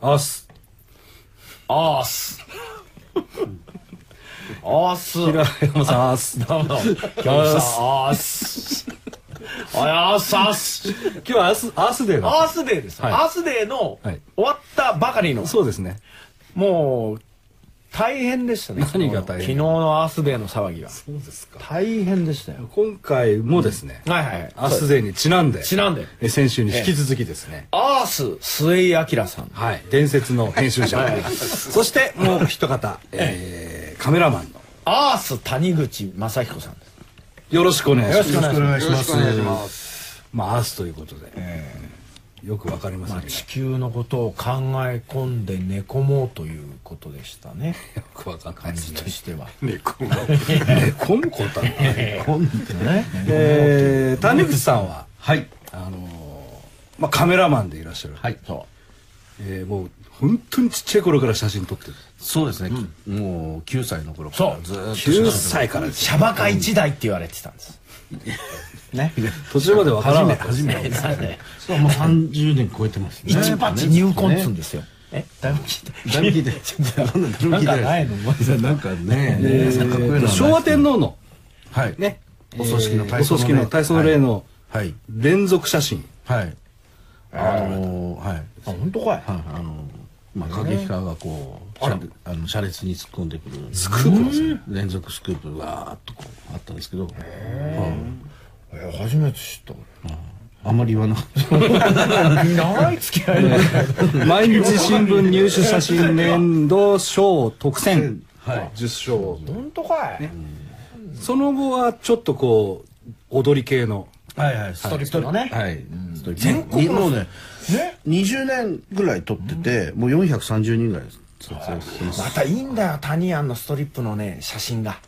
アース。アース。アース。平山さんアース。どうも。アースあアース。アース今日はアースアースデーだアースデーです、はい。アースデーのはい終わったばかりの。そうですね。もう大変でしたね。何が大変昨日のアースデーの騒ぎはそうですか。大変でしたよ。今回もですね、はいはいアースデーにちなんでちなんで？え先週に引き続きですね、アース末井明さん。はい、伝説の編集者、そしてもう一方、えーカメラマンの。アース谷口正彦さんです。よろしくお願いします。よろしくお願いします。よろしくお願いしますまあアースということで、よくわかりませんまあ、地球のことを考え込んで寝込もうということでしたね。よくわかんない感じですね。としては。猫 寝込むことはない。ね、えー谷口さんは？はい。あのーまあカメラマンでいらっしゃる、はい、そえーもう本当にちっちゃい頃から写真撮ってる。そうですね、もう9歳の頃かそう。らずーっと9歳からう。シャバカ一台って言われてたんです。ね。途中までわからなかった。初めてなんでそうもう30年超えてますね。一発入魂っつうんですよ。え、誰も聞いて。誰も聞いて。なんかないの？なんかね、昭和天皇のはい。ね？お葬式の体操のお葬式の体操の例のはい。連続写真。はい。あのーはい。あ、本当かい。はい。あのまあ過激派がこう車あの車列に突っ込んでくる。スクープですね。連続スクープがーっとこうあったんですけど、はい。え、初めて知っあんまり言わなかった。た。長い付き合いだ。毎日新聞入手写真年度賞特選。はい。10賞本当かい。その後はちょっとこう踊り系の。はいはい。ストリップのね。はい、全国のもうねね。20年ぐらい撮ってて、もう430人ぐらい撮影またいいんだよ、タニアンのストリップのね、写真が。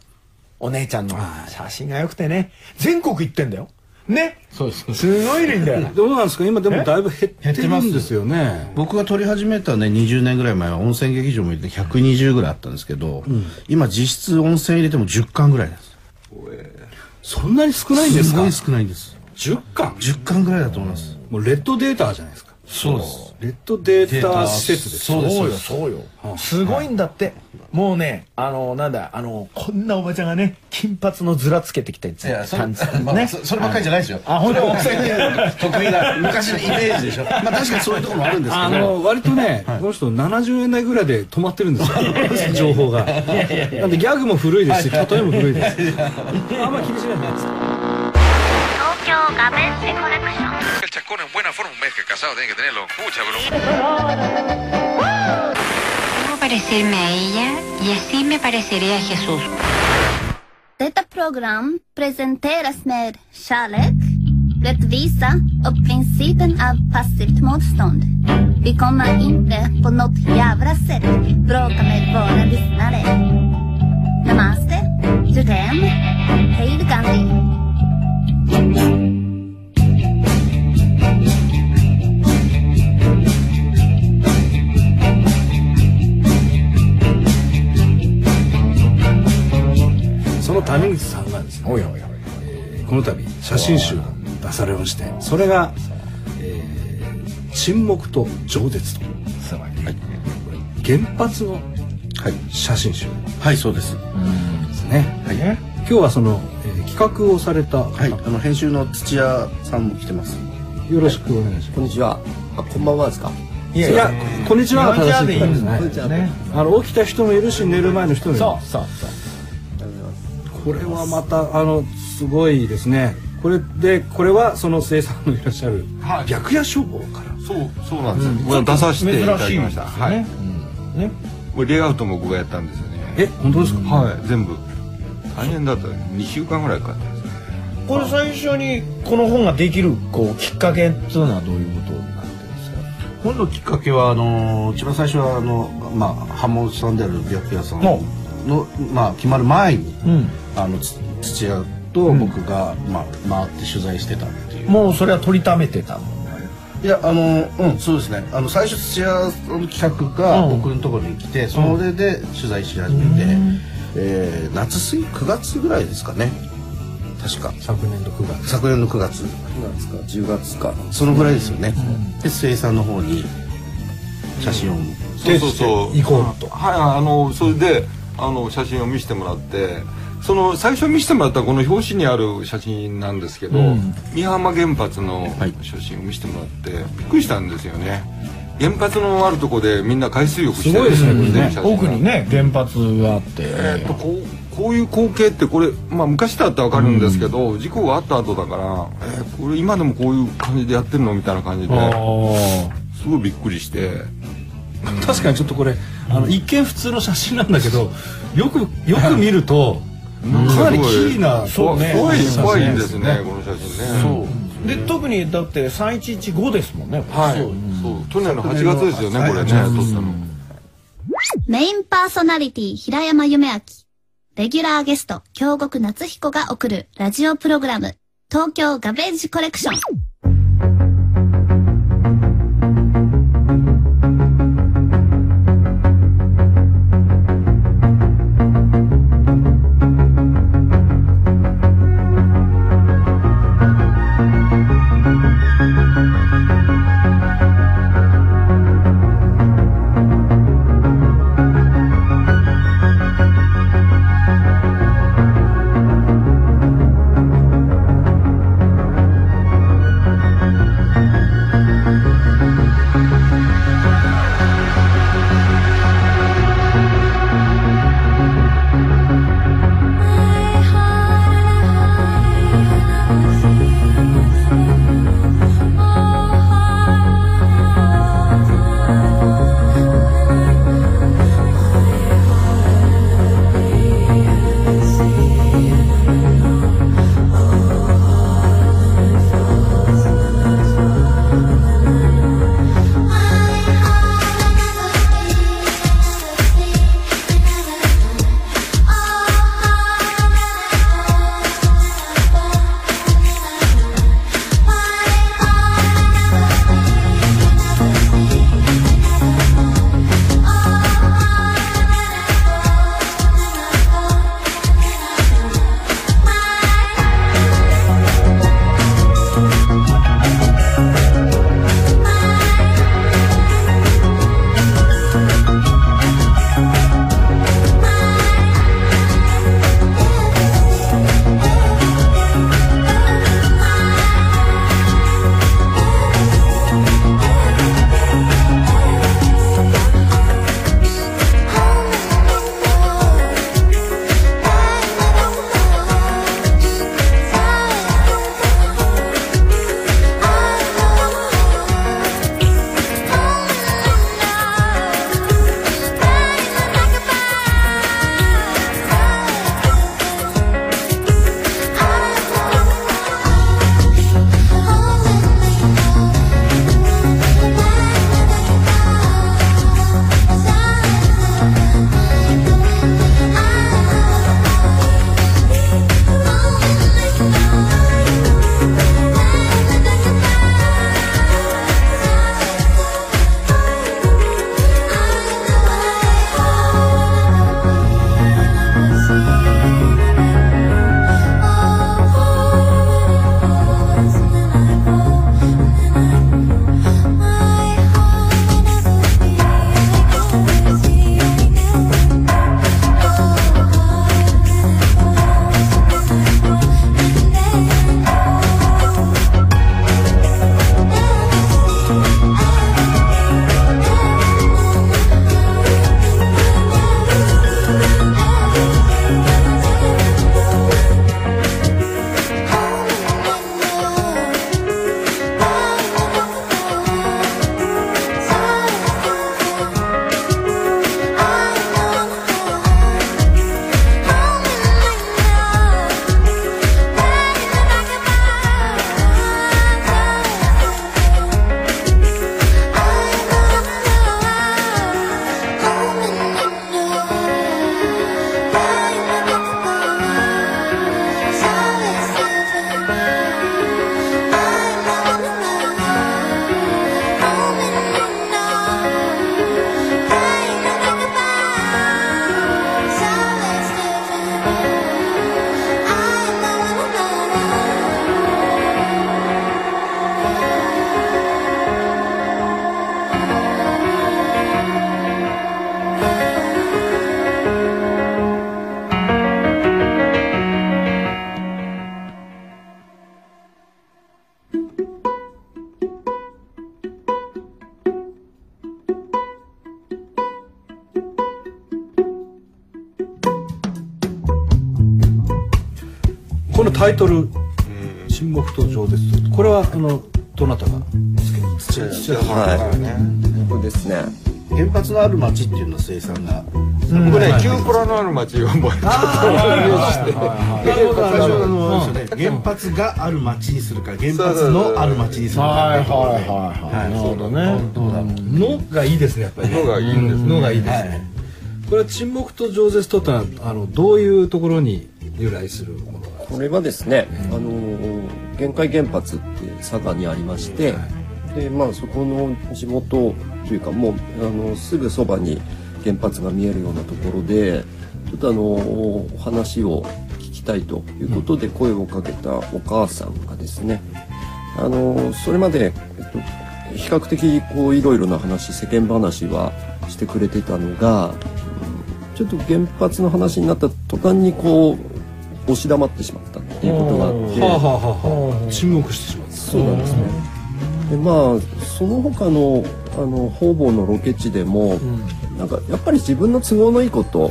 お姉ちゃんの。写真が良くてね。全国行ってんだよ。ね。そうですすごいんだよ。どうなんですか？今でもだいぶ減ってるんですよ。ね。僕が撮り始めたね20年ぐらい前は温泉劇場も入れて120ぐらいあったんですけど、今実質温泉入れても10巻ぐらいなんですそんなに少ないんですか？すごい少ないんです。10巻？10巻ぐらいだと思います。もうレッドデータじゃないですかそうです。レッドデータ施設ですそうよよ、そうよ。す。ごいんだって。もうね、あの、なんだ、あの、こんなおばちゃんがね、金髪のずらつけてきたやつ。感じね。そればっかりじゃないですよ。あ、本当？得意な昔のイメージでしょ。まあ確かにそういうところもあるんですけど。あの割とね、この人70円台ぐらいで止まってるんですよ。情報が。なんでギャグも古いですし例えも古いです。あんま気にしないで東京ガベッセコレクション El chascón en buena forma, un mes que casado tiene que tenerlo. Mucha broma. Debo parecerme a ella y así me pareceré a Jesús. Detta program presenteras med kärlek, rättvisa och principen av passivt motstånd. Vi kommer inte på något jävla sätt bråka med våra lyssnare. Namaste, Judem, hej Gandhi. その谷口さんがですねおいおいおい。この度写真集を出されましてそれが、えー沈黙と饒舌」と。すごい。原発のはい。写真集。はいそうです。ですね。はい、今日はその、えー企画をされた、はい、あの編集の土屋さんも来てますよろしくお願いします。こんにちは。あ、こんばんはですか？いいやこんにちはは正しいでいいんですね。こんにちは。ね。あの起きた人もいるし寝る前の人もいる。そうそうそう。これはまたあのすごいですね。これでこれはその生産のいらっしゃる白夜消防から。そうそうなんですよ、これ出させていただきました。はい、ね。ね。これレイアウトも僕がやったんですよね。え本当ですか、はい。全部。大変だった。2週間ぐらいかかったですねこれ最初にこの本ができるこうきっかけっていうのはどういうことになってるんですか？本のきっかけはあの一番最初はあのまあ刃物さんである白夜さんのまあ決まる前に、うん。あのつ土屋と僕が、まあ回って取材してたっていう。もうそれは取りためてたの？いやあのうんそうですねあの最初土屋の企画がうん僕のところに来て、それで取材し始めて、えー夏水9月ぐらいですかね確か。昨年度9月。昨年の9月。9月か？10月か。そのぐらいですよね、で生産の方に写真を。そうそうそう。行こうと。はいあのそれであの写真を見せてもらってその最初見せてもらったこの表紙にある写真なんですけど、美浜原発の写真を見せてもらって、びっくりしたんですよね。原発のあるとこでみんな海水浴してすごいですねこれね。奥にね原発があって、えっとこうこういう光景ってこれ、まあ、昔だったら分かるんですけど、事故があった後だから、えーこれ今でもこういう感じでやってるのみたいな感じですごいびっくりして。確かにちょっとこれあの一見普通の写真なんだけどよくよく見るとかなりキーなそうね怖い怖いんですねこの写真ね。そう。で特にだって3115ですもんねはい。そう。去年の8月ですよねこれね撮ったの。メインパーソナリティ平山夢明。レギュラーゲスト京極夏彦が送るラジオプログラム東京ガベージコレクション。タイトル「沈黙と情熱」これはあのどなたが？つけ土屋さん。はい。これですね。原発のある町っていうのは生産が。僕ね、キュープラのある街を覚えて。原発がある町にするか原発のある町にするか。はいはいはいはい。なるほどね。のがいいですねやっぱりね。のがいいんですのがいいですね。これは沈黙と饒舌とってのはあのどういうところに由来するものがこれはですね、あの限界原発っていう佐賀にありまして、でまあそこの地元というかもうあのすぐそばに原発が見えるようなところでちょっとあのお話を聞きたいということで声をかけたお母さんがですねあのそれまで、えっと、比較的こういろいろな話世間話はしてくれてたのがうんちょっと原発の話になった途端にこう押し黙ってしまったっていうことがあって。はあはあはあはあ。沈黙してしまった。そうなんですね。でまあその他のあの方々のロケ地でも、なんかやっぱり自分の都合のいいこと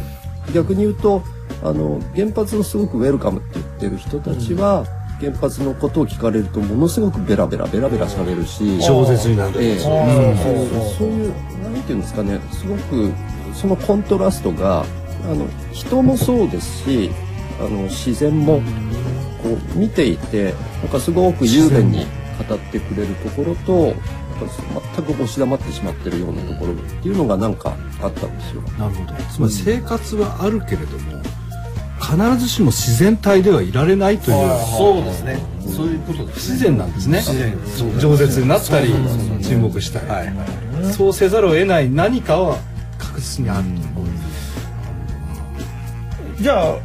逆に言うとあの原発をすごくウェルカムって言ってる人たちは、原発のことを聞かれるとものすごくベラベラベラベラ喋るし饒舌になるええ。そう。そういうなんていうんですかねすごくそのコントラストがあの人もそうですしあの自然もこう見ていてなんかすごく雄弁に語ってくれるところと全く押し黙ってしまってるようなところっていうのがなんかあったんですよ。なるほど。つまり生活はあるけれども必ずしも自然体ではいられないというそうですね。そういうことです自然なんですね。自然。饒舌になったり沈黙したり、はいそうせざるを得ない何かは確実にある。と、じゃあ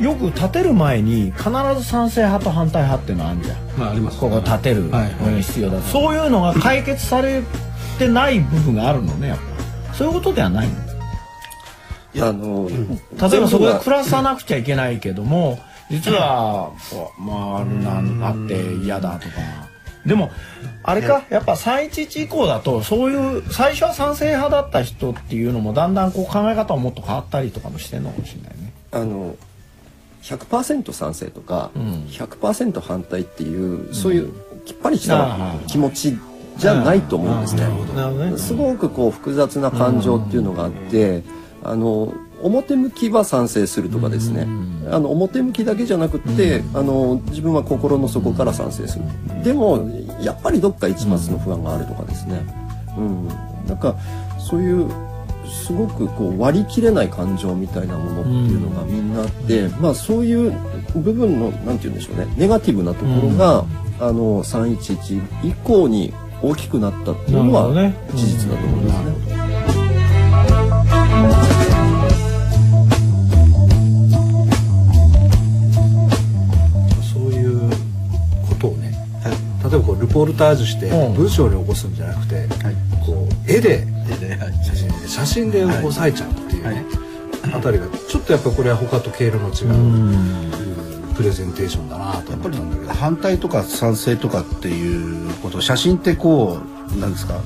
よく建てる前に必ず賛成派と反対派っていうのはあるじゃん。まああります。ここ建てるはいのに必要だそういうのが解決されてない部分があるのねやっぱ。そういうことではないの。あの、例えばそこで暮らさなくちゃいけないけども実はこう まああるなんあって嫌だとか。でもあれか？やっぱ311以降だとそういう最初は賛成派だった人っていうのもだんだんこう考え方ももっと変わったりとかもしてんのかもしれないね。あの100%賛成とか、ん。100%反対っていう、そういうきっぱりしあた気持ちじゃないと思うんですね。すごくこう複雑な感情っていうのがあって、あの表向きは賛成するとかですね、あの表向きだけじゃなくって、あの自分は心の底から賛成する。でもやっぱりどっか一抹の不安があるとかですね。うん、なんかそういうすごくこう割り切れない感情みたいなものっていうのがみんなあって、まあそういう部分のなんて言うんでしょうねネガティブなところが、あの311以降に大きくなったっていうのは事実だと思いますね。そういうことをね、例えばこうルポルタージュしてうん。文章に起こすんじゃなくて、こう絵で写真で写真で押さえちゃうっていうね、あたりがちょっとやっぱこれは他と経路の違うプレゼンテーションだなと思ったんだけど反対とか賛成とかっていうこと写真ってこうなんですか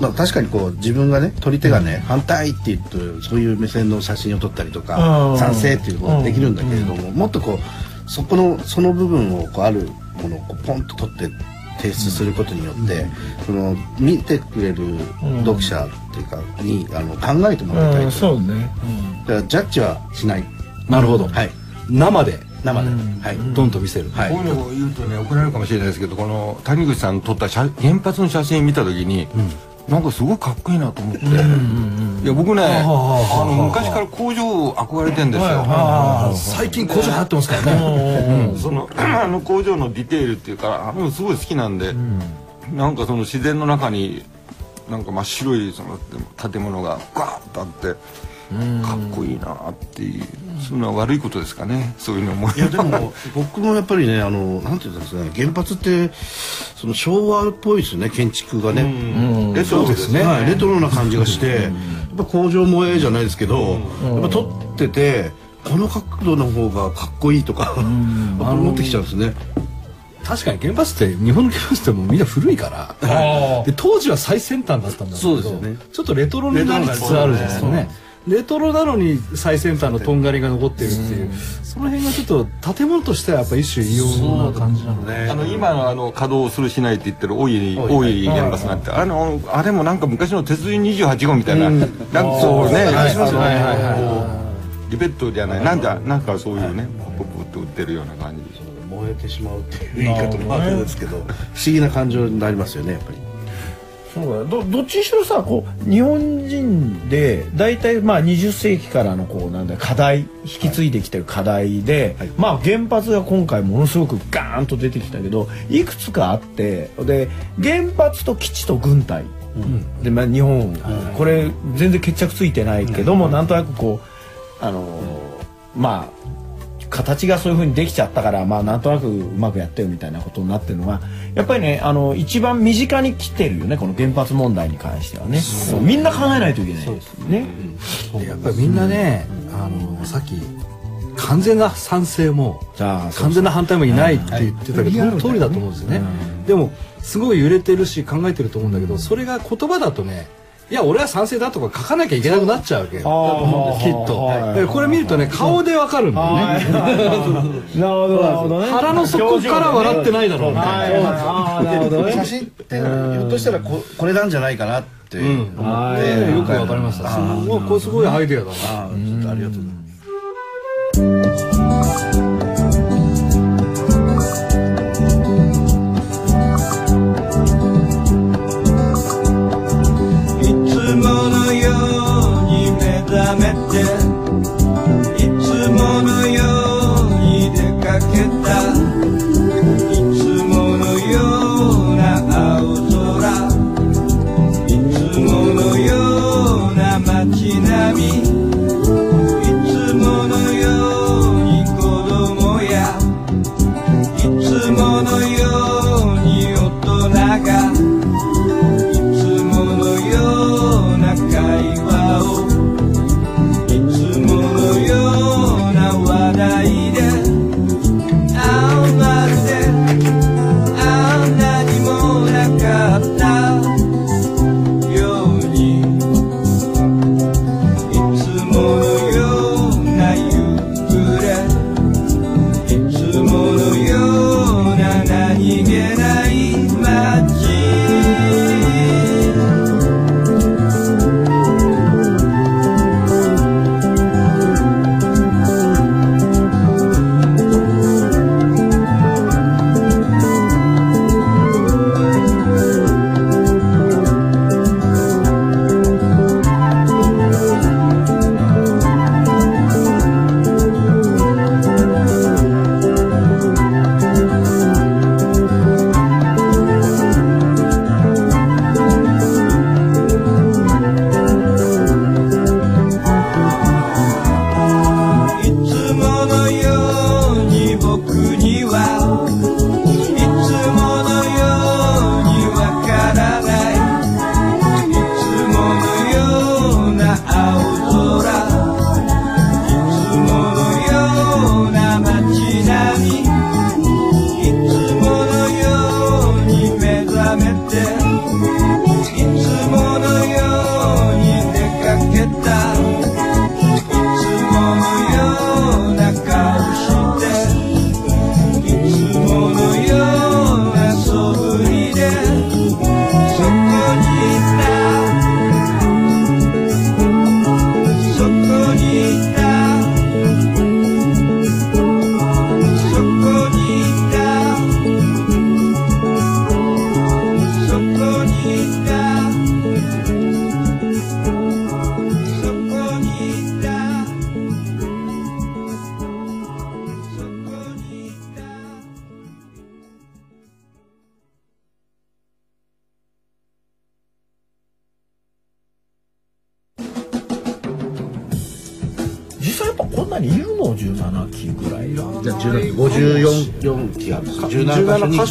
まあ確かにこう自分がね撮り手がね、反対って言うとそういう目線の写真を撮ったりとか、うん賛成っていうことができるんだけれども、もっとこうそこのその部分をこうあるものをこうポンと撮って提出することによって、その見てくれる読者っていうかにあの考えてもらいたいと、そうね、だからジャッジはしない。なるほど、はい。生で。生で、はい。ドンと見せる、はい。こういうのを言うとね怒られるかもしれないですけどこの谷口さん撮った写原発の写真見た時に、なんかすごいかっこいいなと思って、いや僕ねあの昔から工場憧れてんですよ、最近工場流行ってますからね、その あの工場のディテールっていうかあのすごい好きなんで、なんかその自然の中になんか真っ白いその建物がガーッとあってかっこいいなっていうそういうのは悪いことですかね。そういうの思いいやでも僕もやっぱりねあのなんていうんですかね。原発ってその昭和っぽいですよね。建築がね、レトロですね。はい、レトロな感じがして、やっぱ工場萌えじゃないですけど、やっぱ撮っててこの角度の方がかっこいいとか、思ってきちゃうんですね。確かに原発って日本の原発ってもうみんな古いからで当時は最先端だったんだけどそうですよね。ちょっとレトロになりつつあるんですよねレトロなのに最先端のとんがりが残ってるっていう、その辺がちょっと建物としてはやっぱ一種異様な感じなのね。あの今のあの稼働するしないって言ってる大井大井原発なんてあのあれもなんか昔の鉄人28号みたいななんかそうねはい。はい。はい。リベットじゃないなんかなんかそういうねポップって売ってるような感じ。でしょ燃えてしまうっていう言い方もあるんですけど、不思議な感情になりますよねやっぱり。そうどどっちにしろさこう日本人で大体まあ20世紀からのこうなんだ課題引き継いできてる課題で、まあ原発が今回ものすごくガーンと出てきたけどいくつかあってで原発と基地と軍隊、でまあ日本、これ全然決着ついてないけども、なんとなくこうあのーまあ形がそういう風にできちゃったからまあなんとなくうまくやってよみたいなことになってるのがやっぱりねあの一番身近に来てるよねこの原発問題に関してはね。みんな考えないといけない。ですね。でやっぱりみんなね、あのさっき完全な賛成もああそう完全な反対もいないって言ってたけど、その通りだと思うんですよね、でもすごい揺れてるし考えてると思うんだけどそれが言葉だとねいや俺は賛成だとか書かなきゃいけなくなっちゃうわけよ。あーきっと、はい。でこれ見るとね顔でわかるんだよね、なるほどなるほどね。腹の底から笑ってないだろうみたいな、ああなるほどね。写真ってひょっとしたらここれなんじゃないかなって思って、はい。よくわかりました。すごいすごいアイデアだな。ちょっとありがとうございます。な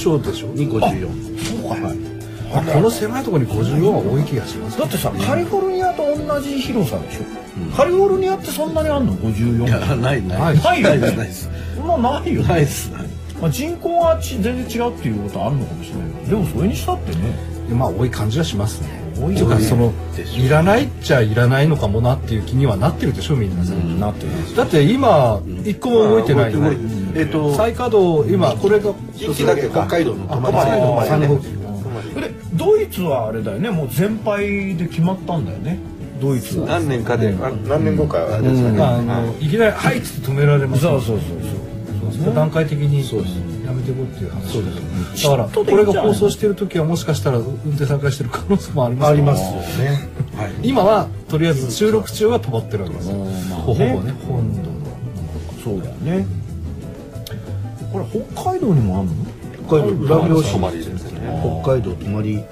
17箇所でしょ？に54そうか。はい。あこの狭いところに54は多い気がしますだってさカリフォルニアと同じ広さでしょ、カリフォルニアってそんなにあんの？54いやないない。ないよね。ないですそんなないよね。ないです。ないまあ、人口がち全然違うっていうことはあるのかもしれないけど。でもそれにしたってね。まあ多い感じはしますね。多いとかそのいらないっちゃいらないのかもなっていう気にはなってるでしょみんな。さ、なってる。だって今一個も動いてないよねえっと再稼働今これが一機だけ北海道の泊まり3号機で。ドイツはあれだよね。もう全廃で決まったんだよね。ドイツは。何年かであ何年後かあれですかね。あのい。きなり「はい」っつって止められますそうそうそうそう。段階的にやめていこうっていう話そうです。だからこれが放送してる時はもしかしたら運転再開してる可能性もありますありますよね。今はとりあえず収録中は止まってるわけですよ。ほぼね。本土の。そうだよねこれ北海道にもあるの？北海道裏表泊まりですね北海道泊まり。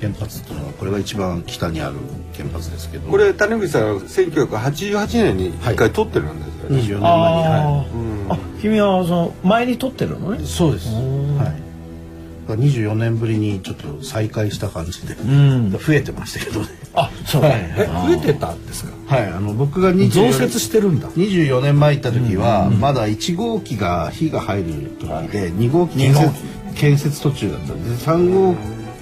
原発っていうのはこれが一番北にある原発ですけど。これ谷口さんは1988年に一回撮ってるんですよね、24年前に。あはーあ君はその前に撮ってるのね？いそうです。はい。24年ぶりにちょっと再開した感じで。うん。増えてましたけどね。あそう。え増えてたんですか？はいあの僕が24増設してるんだ。24年前行った時はまだ1号機が火が入る時で2号機建設建設途中だったんで3号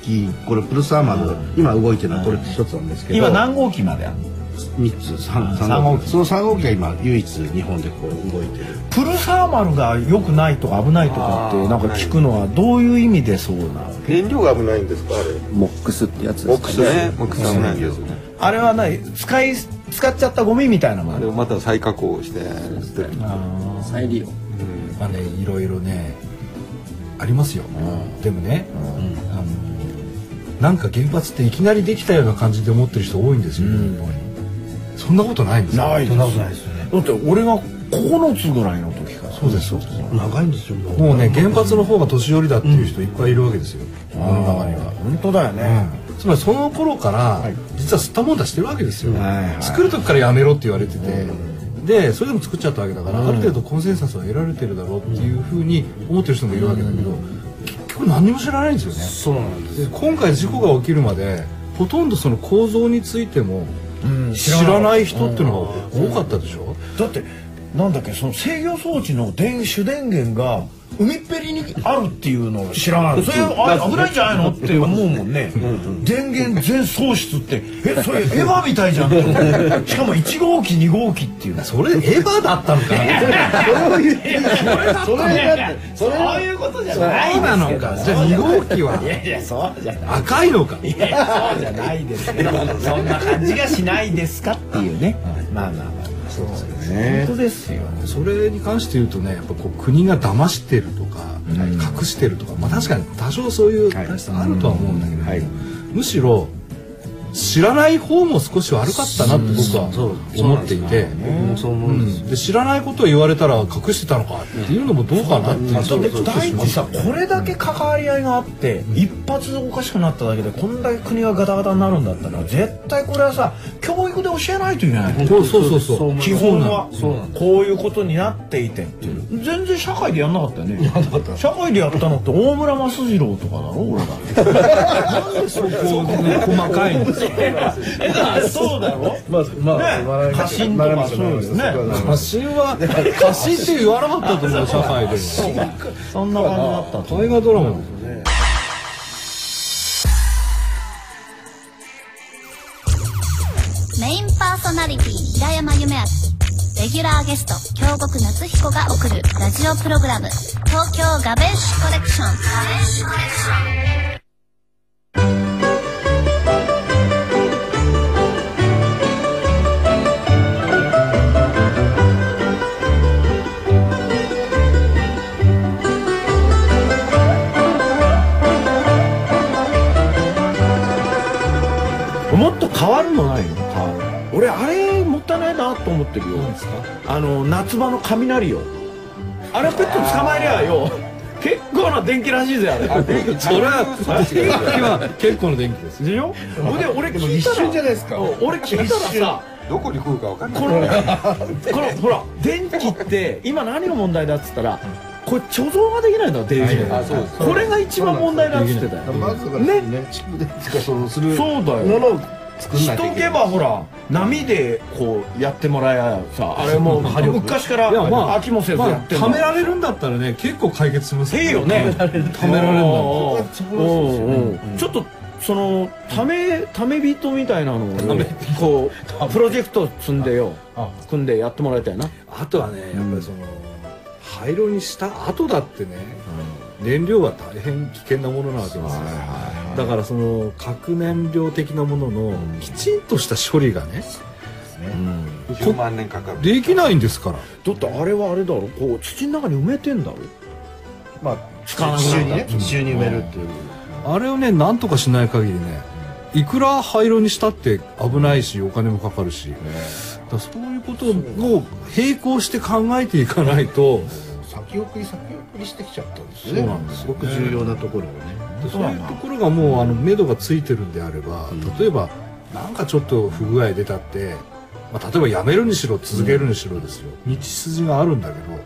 機これプルサーマル今動いてるのはこれ一つなんですけど今何号機まであるの？3つ。三三号機。その3号機が今唯一日本でこう動いてる。プルサーマルが良くないとか危ないとかってなんか聞くのはどういう意味でそうなの？燃料が危ないんですか？あれ。モックスってやつですかね。ね。ボックス危ないんですね。あれは何使い使っちゃったゴミみたいなものあれをまた再加工して捨てる。再利用。まあねいろいろねありますよ、でもね、あのなんか原発っていきなりできたような感じで思ってる人多いんですよ、そんなことないんですよ。ないです。そんなことないですよね。だって俺が9つぐらいの時から。そうですそうです。長いんですよもうもうね原発の方が年寄りだっていう人いっぱいいるわけですよ、世の中には。本当だよね、つまりその頃から実は吸ったもんだしてるわけですよ、作る時からやめろって言われてて、でそれでも作っちゃったわけだから、ある程度コンセンサスは得られてるだろうっていうふうに思ってる人もいるわけだけど、結局何にも知らないんですよね。そうなんですで今回事故が起きるまでほとんどその構造についてもうん。知らない人っていうのが多かったでしょ、だってなんだっけその制御装置の電主電源が海っぺりにあるっていうのを知らない。それあ危ないんじゃないのって思うもんね。電源全喪失って。えそれ エヴァみたいじゃん。しかも1号機2号機っていうそれエヴァだったのかな？それだってそれそういうことじゃない。なのか。じゃあ2号機はいやいやそうじゃない。赤いのか。いやそうじゃないですけど。そんな感じがしないですかっていうね。まあまあまあそうですよね。本当ですよ。それに関して言うとねやっぱこう国が騙してるとか、隠してるとか、まあ、確かに多少そういうあるとは思うんだけど、むしろ知らない方も少し悪かったなって僕は思っていて。で知らないことを言われたら隠してたのかっていうのもどうかなっていう。だってちょっと第一さこれだけ関わり合いがあって一発でおかしくなっただけでこんだけ国がガタガタになるんだったら絶対これはさ教育で教えないといけない。そうそうそうそう基本は。こういうことになっていてっていう。全然社会でやんなかったよね。社会でやったのって大村益次郎とかだろ俺がなんでそこ細かいんですからそうだよまあまあね笑い過信とかそうですね。過信は過信って言わなかったと思う社会ではそんな感じだったと大河ドラマですよねメインパーソナリティ平山夢明レギュラーゲスト京極夏彦が送るラジオプログラム東京ガベッシュコレクション。もっと変わるのないの？俺あれもったいないなと思ってるよ。あの夏場の雷よあれペット捕まえりゃよ。結構な電気らしいぜあれ。それは。電気は結構の電気です。でしょ？で俺聞いたら。一瞬じゃないですか。俺聞いたらさ。どこに来るか分かんない。このこのほら電気って今何が問題だっつったらこれ貯蔵ができないんだこれが一番問題だっつってたよ。まずはねね蓄電とかそうするそうだよ作んしとけないといけないばほら波でこうやってもらえやさあれもう昔からいやまあ飽きもせずやって貯められるんだったらね結構解決しますいいよね。貯められるんだ。ちょっとそのためため人みたいなのをこうプロジェクト積んでよ。組んでやってもらいたいな。あとはねやっぱりその、廃炉にした後だってね、燃料は大変危険なものなわけですよ、だからその核燃料的なもののきちんとした処理がね、10万年かかる。できないんですから。だってあれはあれだろ。こう土の中に埋めてんだろ。まあ使わなく地中にね地中に埋めるっていう。あれをねなんとかしない限りねいくら廃炉にしたって危ないしお金もかかるし、だそういうことを並行して考えていかないと。先送り先送りしてきちゃったんですよね。そうなんですすごく重要なところをねでそういうところがもうあの目処がついてるんであれば、例えばなんかちょっと不具合出たって、まあ、例えばやめるにしろ続けるにしろですよ、道筋があるんだけど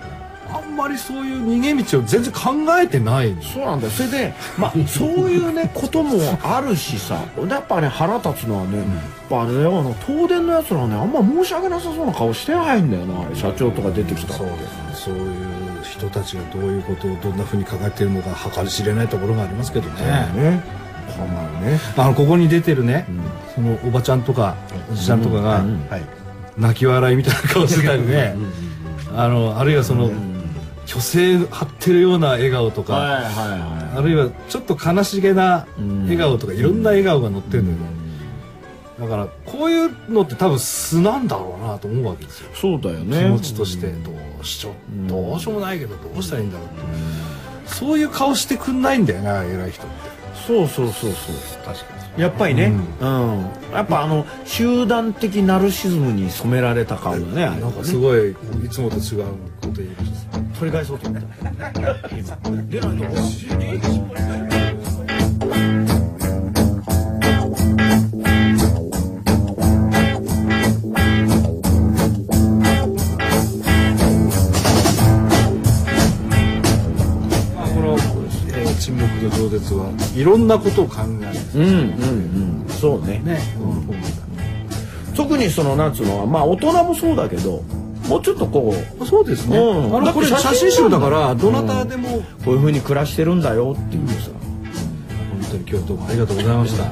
あんまりそういう逃げ道を全然考えてないそうなんだよ。それでまあそういうねこともあるしさやっぱね腹立つのはね、やっぱあれだよあの東電のやつらはねあんま申し訳なさそうな顔してないんだよな社長とか出てきたら。そうですそういう人たちがどういうことをどんなふうに考えているのか計り知れないところがありますけどね。ねこんなのね。あのここに出てるね、そのおばちゃんとかおじちゃんとかが、はい。泣き笑いみたいな顔してたりね。あのあるいはその、虚勢張ってるような笑顔とか、はいはいはあるいはちょっと悲しげな笑顔とか、いろんな笑顔が載ってるんだよね、だからこういうのって多分素なんだろうなと思うわけですよ。いそうだよね。気持ちとしてどうしよう、どうしようもないけどどうしたらいいんだろうって、そういう顔してくんないんだよな偉い人って。そうそうそうそう。確かにやっぱりね、うん。やっぱあの集団的ナルシズムに染められた顔だねなんかすごいいつもと違うこと言いました取り返そうと思った今出ないとまあこの、えー沈黙と饒舌はいろんなことを考える。うんうんうん。そうね。ね、特にそのなんつうのはまあ大人もそうだけどもうちょっとこうそうですね、うん。あのこれ写真集だからどなたでも、本こういうふうに暮らしてるんだよっていう。さ当に今日どうもありがとうございました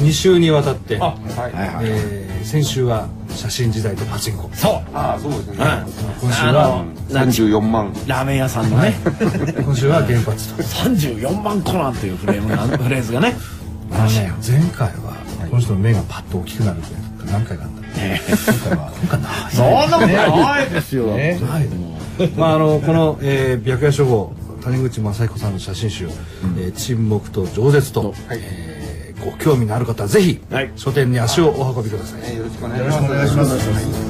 2週にわたって、はいはいえー先週は写真時代とパチンコ。そう。ああそうですね、今週は34万。ラーメン屋さんのね。今週は原発と。34万個なんていうフレームがフレーズがね。あのね前回はこの人の目がパッと大きくなるって何回かあった今回は。今回ない。そんなことないですよ、はい。まああのこの、えー、白夜書房谷口正彦さんの写真集「えー沈黙と饒舌と」えーご興味のある方はぜひ、はい。書店に足をお運びください。よろしくお願いします。お願いします